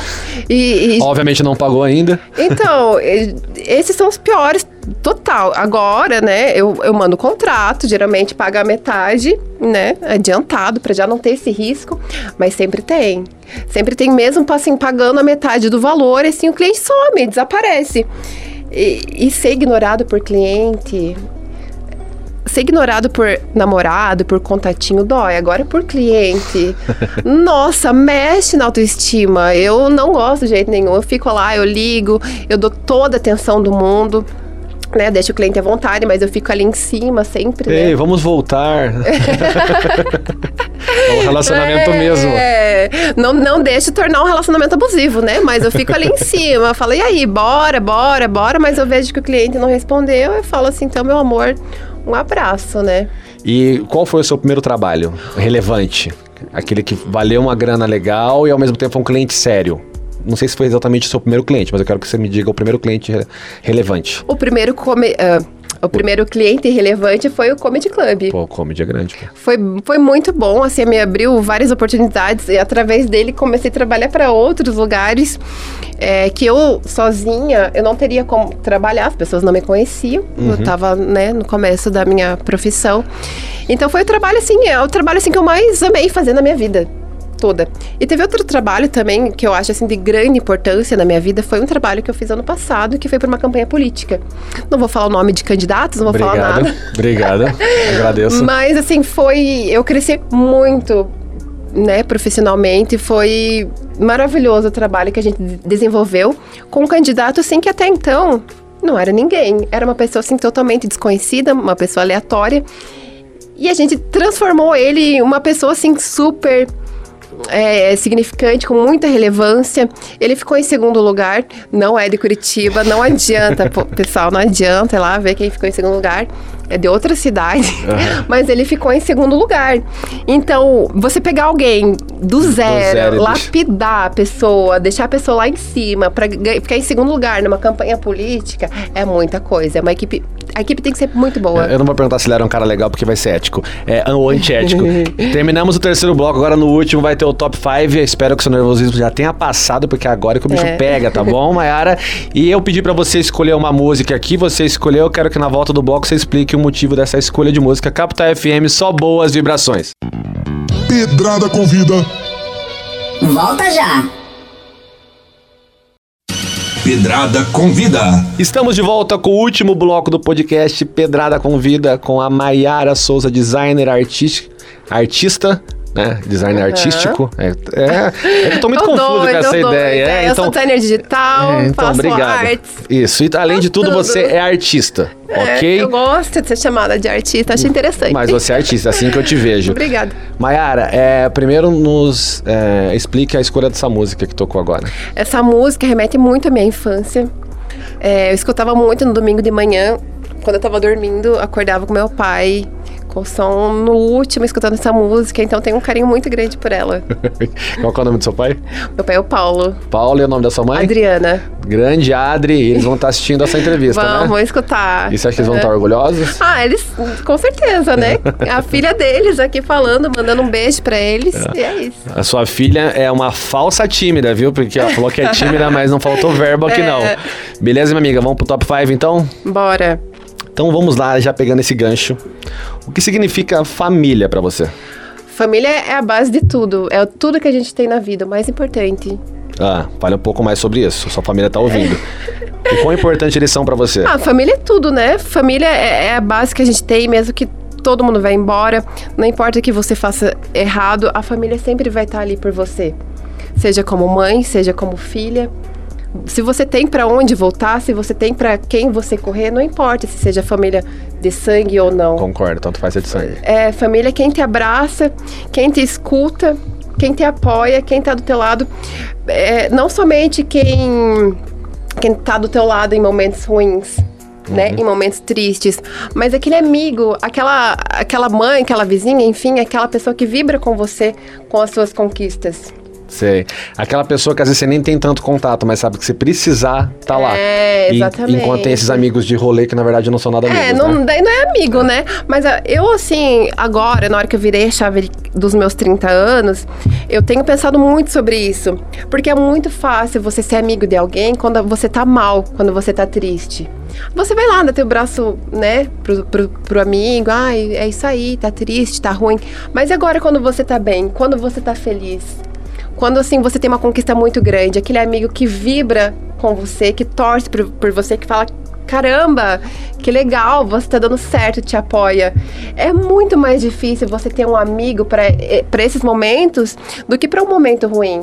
E, e- Obviamente não pagou ainda. então, esses são os piores, total. Agora, né, eu, eu mando contrato, geralmente paga a metade, né, adiantado, pra já não ter esse risco, mas sempre tem. Sempre tem mesmo, assim, pagando a metade do valor, assim, o cliente some, desaparece. E, e ser ignorado por cliente, ser ignorado por namorado, por contatinho, dói. Agora por cliente. Nossa, mexe na autoestima. Eu não gosto de jeito nenhum. Eu fico lá, eu ligo, eu dou toda a atenção do mundo. Né, deixo o cliente à vontade, mas eu fico ali em cima sempre, né? Ei, vamos voltar. é um relacionamento mesmo. É, não, não deixo tornar um relacionamento abusivo, né? Mas eu fico ali em cima, eu falo, e aí, bora, bora, bora, mas eu vejo que o cliente não respondeu, eu falo assim, então, meu amor, um abraço, né? E qual foi o seu primeiro trabalho relevante? Aquele que valeu uma grana legal e ao mesmo tempo um cliente sério. Não sei se foi exatamente o seu primeiro cliente, mas eu quero que você me diga o primeiro cliente re- relevante. O primeiro, come, ah, o primeiro cliente relevante foi o Comedy Club. Pô, comedy é grande, pô. Foi, foi muito bom, assim, me abriu várias oportunidades e através dele comecei a trabalhar para outros lugares é, que eu sozinha eu não teria como trabalhar, as pessoas não me conheciam, eu estava né, no começo da minha profissão. Então foi o trabalho assim, é o trabalho assim que eu mais amei fazer na minha vida toda. E teve outro trabalho também que eu acho assim de grande importância na minha vida, foi um trabalho que eu fiz ano passado, que foi para uma campanha política. Não vou falar o nome de candidatos, não vou falar Obrigado. nada. Obrigado. Agradeço. Mas assim, foi. Eu cresci muito, né, profissionalmente. Foi maravilhoso o trabalho que a gente de- desenvolveu com um candidato assim que até então não era ninguém. Era uma pessoa assim totalmente desconhecida, uma pessoa aleatória. E a gente transformou ele em uma pessoa assim super é, significante, com muita relevância. Ele ficou em segundo lugar, não é de Curitiba, não adianta, pessoal, não adianta ir lá ver quem ficou em segundo lugar. É de outra cidade, mas ele ficou em segundo lugar. Então, você pegar alguém do zero, zero e deixa- lapidar a pessoa, deixar a pessoa lá em cima, pra ga- ficar em segundo lugar numa campanha política, é muita coisa. É uma equipe. A equipe tem que ser muito boa. Eu não vou perguntar se ele era um cara legal, porque vai ser ético. É, ou antiético. Terminamos o terceiro bloco, agora no último vai ter o top 5. Espero que o seu nervosismo já tenha passado, porque agora é que o bicho É. pega, tá bom, Mayara? E eu pedi pra você escolher uma música aqui, você escolheu, eu quero que na volta do bloco você explique o motivo dessa escolha de música. Capital FM, só boas vibrações. Pedrada convida. Volta já. Pedrada convida. Estamos de volta com o último bloco do podcast Pedrada Convida com a Maiara Souza, designer, artista, artista né? Design artístico. É, é, é que eu tô muito Tô confuso doida, com essa ideia. É, Eu então, sou designer digital, é, então faço obrigado. artes. Isso. E além de tudo, tudo. você é artista, É, ok? eu gosto de ser chamada de artista, acho interessante. Mas você é artista, assim que eu te vejo. Obrigada. Mayara, é, primeiro nos é, explique a escolha dessa música que tocou agora. Essa música remete muito à minha infância. É, eu escutava muito no domingo de manhã, quando eu tava dormindo, acordava com meu pai, com som no último, escutando essa música, então tenho um carinho muito grande por ela. Qual é o nome do seu pai? Meu pai é o Paulo, Paulo e o nome da sua mãe? Adriana. Grande Adri, eles vão estar assistindo essa entrevista, Vamos, né? vamos escutar. E você acha que eles vão estar orgulhosos? Ah, eles, com certeza, né? A filha deles aqui falando, mandando um beijo pra eles. E é isso. A sua filha é uma falsa tímida, viu? Porque ela falou que é tímida, mas não faltou verbo aqui É. não. Beleza, minha amiga? Vamos pro top 5 então? Bora. Então vamos lá, já pegando esse gancho. O que significa família pra você? Família é a base de tudo. É tudo que a gente tem na vida, o mais importante. Ah, fale um pouco mais sobre isso. Sua família tá ouvindo. O quão importante eles são pra você? Ah, família é tudo, né? Família é, é a base que a gente tem, mesmo que todo mundo vai embora. Não importa que você faça errado, a família sempre vai estar ali por você. Seja como mãe, seja como filha. Se você tem pra onde voltar, se você tem pra quem você correr, não importa se seja família de sangue ou não. Concordo, tanto faz ser de sangue. É família é quem te abraça, quem te escuta, quem te apoia, quem tá do teu lado. É, não somente quem, quem tá do teu lado em momentos ruins. Né, em momentos tristes, mas aquele amigo, aquela, aquela mãe, aquela vizinha, enfim, aquela pessoa que vibra com você, com as suas conquistas. Sei. Aquela pessoa que às vezes você nem tem tanto contato, mas sabe que se precisar, tá lá. É, E- exatamente. enquanto tem esses amigos de rolê que na verdade não são nada amigos, É, não, né? daí não é amigo, né? Mas ah, eu, assim, agora, na hora que eu virei a chave dos meus 30 anos, eu tenho pensado muito sobre isso. Porque é muito fácil você ser amigo de alguém quando você tá mal, quando você tá triste. Você vai lá, dá teu braço, né, pro, pro, pro amigo, ai, é isso aí, tá triste, tá ruim. Mas e agora quando você tá bem? Quando você tá feliz? Quando assim você tem uma conquista muito grande, aquele amigo que vibra com você, que torce por, por você, que fala caramba, que legal, você tá dando certo, te apoia. É muito mais difícil você ter um amigo para esses momentos do que para um momento ruim.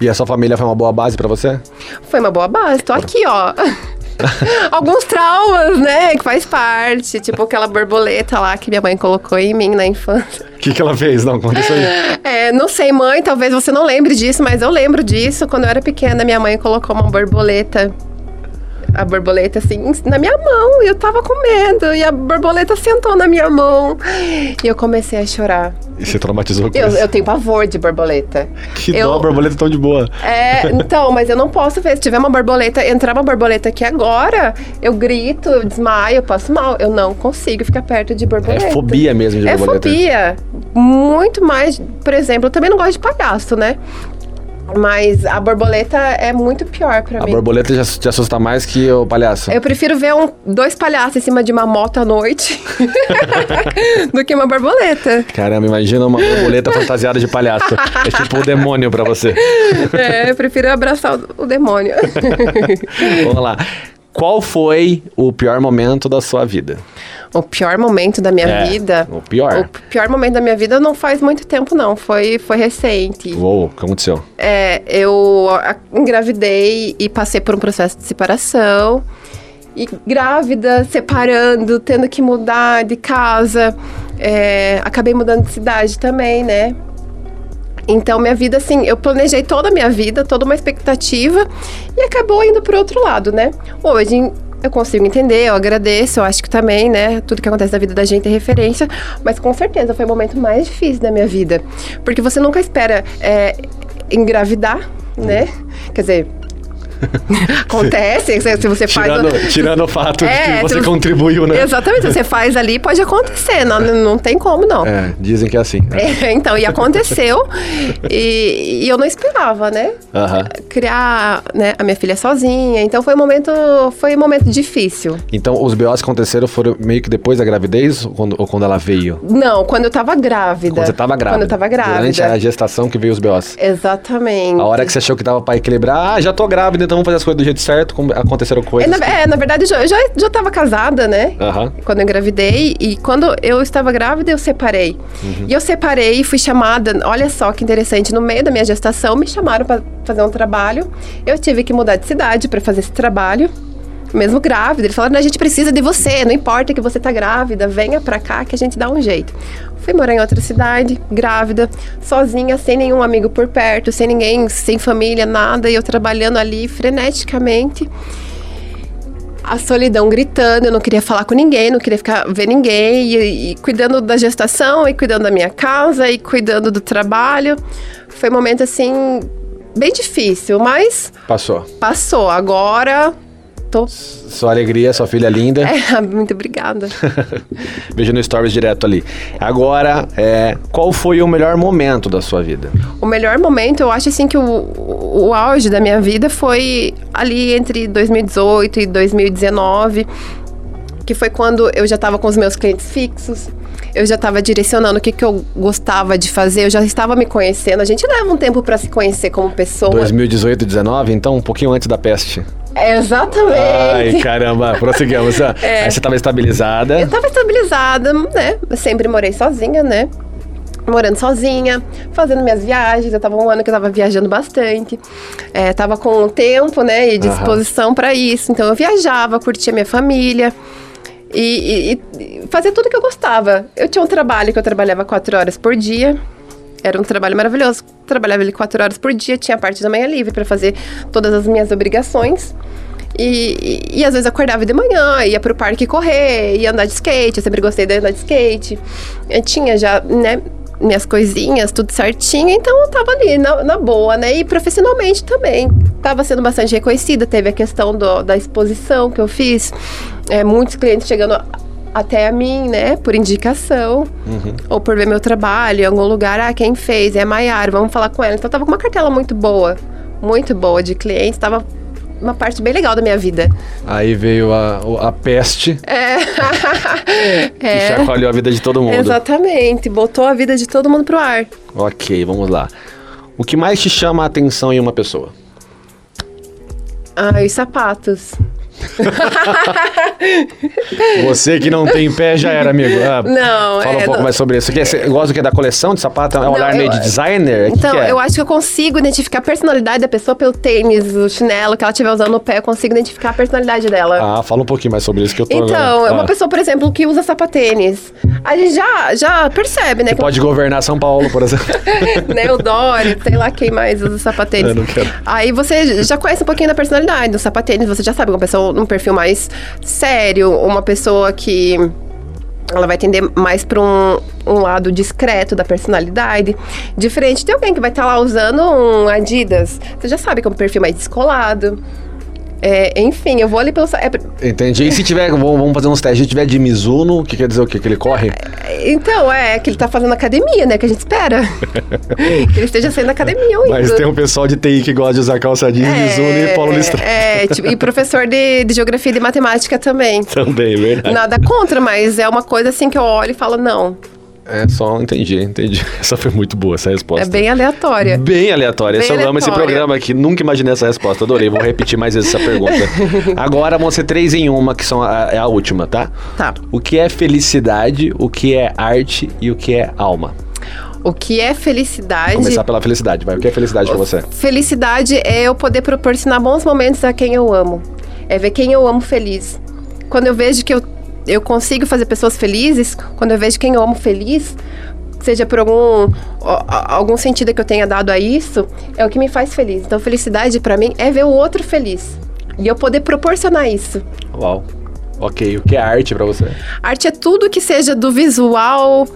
E a sua família foi uma boa base pra você? Foi uma boa base, tô aqui, ó. Alguns traumas, né, que faz parte, tipo aquela borboleta lá que minha mãe colocou em mim na infância. O que, que ela fez? Não, conta isso aí. É, não sei, mãe, talvez você não lembre disso, mas eu lembro disso. Quando eu era pequena, minha mãe colocou uma borboleta. A borboleta, assim, na minha mão. E eu tava com medo. E a borboleta sentou na minha mão. E eu comecei a chorar. E você traumatizou com Eu, isso? eu tenho pavor de borboleta. Que eu- dó, a borboleta tão de boa. É, então, mas eu não posso ver. Se tiver uma borboleta, entrar uma borboleta aqui agora, eu grito, eu desmaio, eu passo mal. Eu não consigo ficar perto de borboleta. É fobia mesmo de É borboleta. fobia. Muito mais. Por exemplo, eu também não gosto de palhaço, né? Mas a borboleta é muito pior pra A mim. borboleta já te assusta mais que o palhaço. Eu prefiro ver um, dois palhaços em cima de uma moto à noite do que uma borboleta. Caramba, imagina uma borboleta fantasiada de palhaço. É tipo o demônio pra você. É, eu prefiro abraçar o, o demônio. Vamos lá. Qual foi o pior momento da sua vida? o pior momento da minha É, vida. o pior. O pior momento da minha vida não faz muito tempo, não. Foi, foi recente. Uou, o que aconteceu? É, eu engravidei e passei por um processo de separação. E grávida, separando, tendo que mudar de casa. É, acabei mudando de cidade também, né? Então, minha vida, assim, eu planejei toda a minha vida, toda uma expectativa, e acabou indo pro outro lado, né? Hoje eu consigo entender, eu agradeço, eu acho que também, né? Tudo que acontece na vida da gente é referência, mas com certeza foi o momento mais difícil da minha vida. Porque você nunca espera é, engravidar, né? Quer dizer. Acontece, se você faz. Tirando, tirando o fato de É, que você contribuiu, né? Exatamente, você faz ali, pode acontecer, não, não tem como não. É, dizem que é assim. né? É, então, e aconteceu, e, e eu não esperava, né? Criar né, a minha filha sozinha, então foi um momento, foi um momento difícil. Então, os BOs que aconteceram foram meio que depois da gravidez ou quando, ou quando ela veio? Não, quando eu tava grávida. Quando você tava grávida. Quando eu tava grávida. Durante a gestação que veio os BOs. Exatamente. A hora que você achou que dava pra equilibrar, ah, já tô grávida, então vamos fazer as coisas do jeito certo. Aconteceram É, coisas. na, que- é, na verdade, eu já, já, tava casada, né? Aham. Quando eu engravidei. E quando eu estava grávida, eu separei. Uhum. E eu separei e fui chamada. Olha só que interessante. No meio da minha gestação, me chamaram para fazer um trabalho. Eu tive que mudar de cidade para fazer esse trabalho. Mesmo grávida, eles falaram: "Não, a gente precisa de você, não importa que você tá grávida, venha pra cá que a gente dá um jeito. Fui morar em outra cidade, grávida, sozinha, sem nenhum amigo por perto, sem ninguém, sem família, nada, e eu trabalhando ali freneticamente a solidão gritando, eu não queria falar com ninguém, não queria ficar ver ninguém, e, e cuidando da gestação, e cuidando da minha casa, e cuidando do trabalho. Foi um momento assim bem difícil, mas Passou. passou. Agora tô. Sua alegria, sua filha linda. É, muito obrigada. Veja no Stories direto ali. Agora, é, qual foi o melhor momento da sua vida? O melhor momento, eu acho assim que o, o, auge da minha vida foi ali entre 2018 e 2019, que foi quando eu já estava com os meus clientes fixos. Eu já estava direcionando o que, que eu gostava de fazer, eu já estava me conhecendo. A gente leva um tempo para se conhecer como pessoa. 2018 e 19, então um pouquinho antes da peste. Exatamente. Ai, caramba, prosseguimos. Ah, É. Aí você estava estabilizada. Eu tava estabilizada, né? Eu sempre morei sozinha, né? Morando sozinha, fazendo minhas viagens. Eu tava um ano que eu tava viajando bastante. É, tava com tempo, né? E disposição pra isso. Então eu viajava, curtia minha família. E, e- e fazia tudo que eu gostava. Eu tinha um trabalho que eu trabalhava quatro horas por dia. Era um trabalho maravilhoso. Trabalhava ele quatro horas por dia, tinha parte da manhã livre para fazer todas as minhas obrigações. E, e, e às vezes acordava de manhã, ia pro parque correr, ia andar de skate. Eu sempre gostei de andar de skate. Eu tinha já, né, minhas coisinhas, tudo certinho. Então eu tava ali, na, na boa, né? E profissionalmente também. Tava sendo bastante reconhecida. Teve a questão do- da exposição que eu fiz. É, muitos clientes chegando até a mim, né, por indicação. Ou por ver meu trabalho em algum lugar. Ah, quem fez? É a Maiara, vamos falar com ela. Então eu tava com uma cartela muito boa. Muito boa de clientes. Tava uma parte bem legal da minha vida. Aí veio a, a peste É. que é. chacoalhou a vida de todo mundo. Exatamente. Botou a vida de todo mundo pro ar. Ok, vamos lá. O que mais te chama a atenção em uma pessoa? Ai, os sapatos. Você que não tem pé já era, amigo. Ah, Não, Fala um é, pouco não- mais sobre isso. Você, você gosta do que? Da coleção de sapato? É um Não, olhar meio eu- de designer? O que Então, que é? eu acho que eu consigo identificar a personalidade da pessoa pelo tênis, o chinelo que ela estiver usando no pé. Eu consigo identificar a personalidade dela. Ah, fala um pouquinho mais sobre isso que eu tô... Então, é uma ah, pessoa, por exemplo, que usa sapatênis. A gente já, já percebe, né? Que pode governar São Paulo, por exemplo. né, o Dori, sei lá quem mais usa sapatênis. Eu não quero. Aí você já conhece um pouquinho da personalidade do sapatênis, você já sabe, uma pessoa num perfil mais sério, uma pessoa que ela vai tender mais para um, um lado discreto da personalidade, diferente de alguém que vai estar lá usando um Adidas. Você já sabe que é um perfil mais descolado. É, enfim, eu vou ali pelo. é- Entendi. E se tiver, vamos fazer uns testes, se tiver de Mizuno, o que quer dizer o quê? Que ele corre? então, é que ele tá fazendo academia, né? Que a gente espera. que ele esteja saindo da academia Mas tem um pessoal de TI que gosta de usar calça jeans, Mizuno e Paulo Listrado. É, tipo, e professor de, de geografia e de matemática também. Também, verdade. Nada contra, mas é uma coisa assim que eu olho e falo, não, É só, entendi, entendi. Essa foi muito boa, essa resposta. é bem aleatória. Bem aleatória. Bem Esse eu amo esse programa aqui. Nunca imaginei essa resposta. Adorei. Vou repetir mais vezes essa pergunta. Agora vão ser três em uma, que são a, é a última, tá? Tá. O que é felicidade, o que é arte e o que é alma? O que é felicidade? Começar pela felicidade, vai. O que é felicidade pra você? Felicidade é eu poder proporcionar bons momentos a quem eu amo. É ver quem eu amo feliz. Quando eu vejo que eu, eu consigo fazer pessoas felizes, quando eu vejo quem eu amo feliz, seja por algum, algum sentido que eu tenha dado a isso, é o que me faz feliz. Então, felicidade pra mim é ver o outro feliz. E eu poder proporcionar isso. Uau. Ok, o que é arte pra você? Arte é tudo que seja do visual,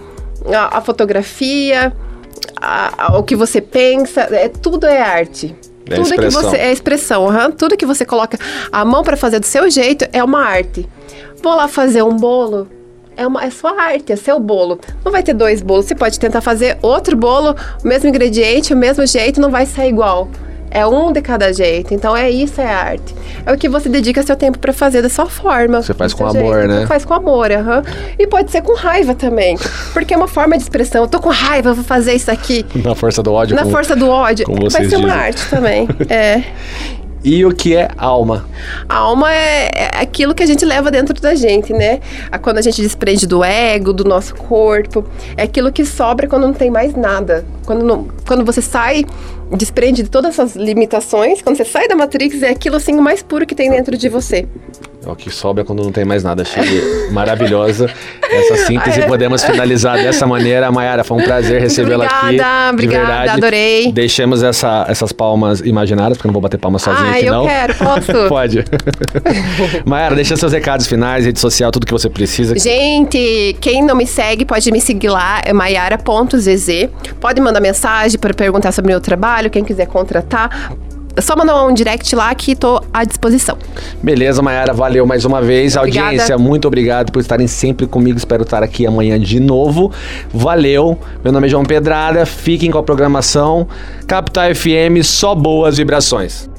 a, a fotografia, a- a- o que você pensa, é, tudo é arte. É tudo expressão. que você é expressão, aham. tudo que você coloca a mão para fazer do seu jeito é uma arte. Vou lá fazer um bolo, é uma é sua arte, é seu bolo. Não vai ter dois bolos, você pode tentar fazer outro bolo, o mesmo ingrediente, o mesmo jeito, não vai sair igual. É um de cada jeito. Então é isso, é arte. É o que você dedica seu tempo para fazer da sua forma. Você faz com amor, jeito. né? Você faz com amor, aham. E pode ser com raiva também. Porque é uma forma de expressão. Eu tô com raiva, eu vou fazer isso aqui. Na força do ódio? Na força do ódio. como Vai ser uma dizem. arte também. É. E o que é alma? A alma é, é aquilo que a gente leva dentro da gente, né? Quando a gente desprende do ego, do nosso corpo. É aquilo que sobra quando não tem mais nada. Quando, não- quando você sai, desprende de todas essas limitações, quando você sai da Matrix, é aquilo assim mais puro que tem dentro de você. O que sobra quando não tem mais nada. Achei maravilhosa essa síntese. Podemos finalizar dessa maneira. Mayara, foi um prazer recebê-la aqui. Obrigada, obrigada, verdade. adorei. Deixemos essa- essas palmas imaginárias, porque eu não vou bater palma sozinho ah, aqui, eu não. quero, posso? Pode. Mayara, deixa seus recados finais, rede social, tudo que você precisa. Gente, quem não me segue pode me seguir lá, é maiara.zz. Pode mandar mensagem para perguntar sobre o meu trabalho, quem quiser contratar. É só mandar um direct lá que tô à disposição. Beleza, Mayara, valeu mais uma vez. Obrigada. Audiência, muito obrigado por estarem sempre comigo. Espero estar aqui amanhã de novo. Valeu. Meu nome é João Pedrada. Fiquem com a programação. Capital FM, só boas vibrações.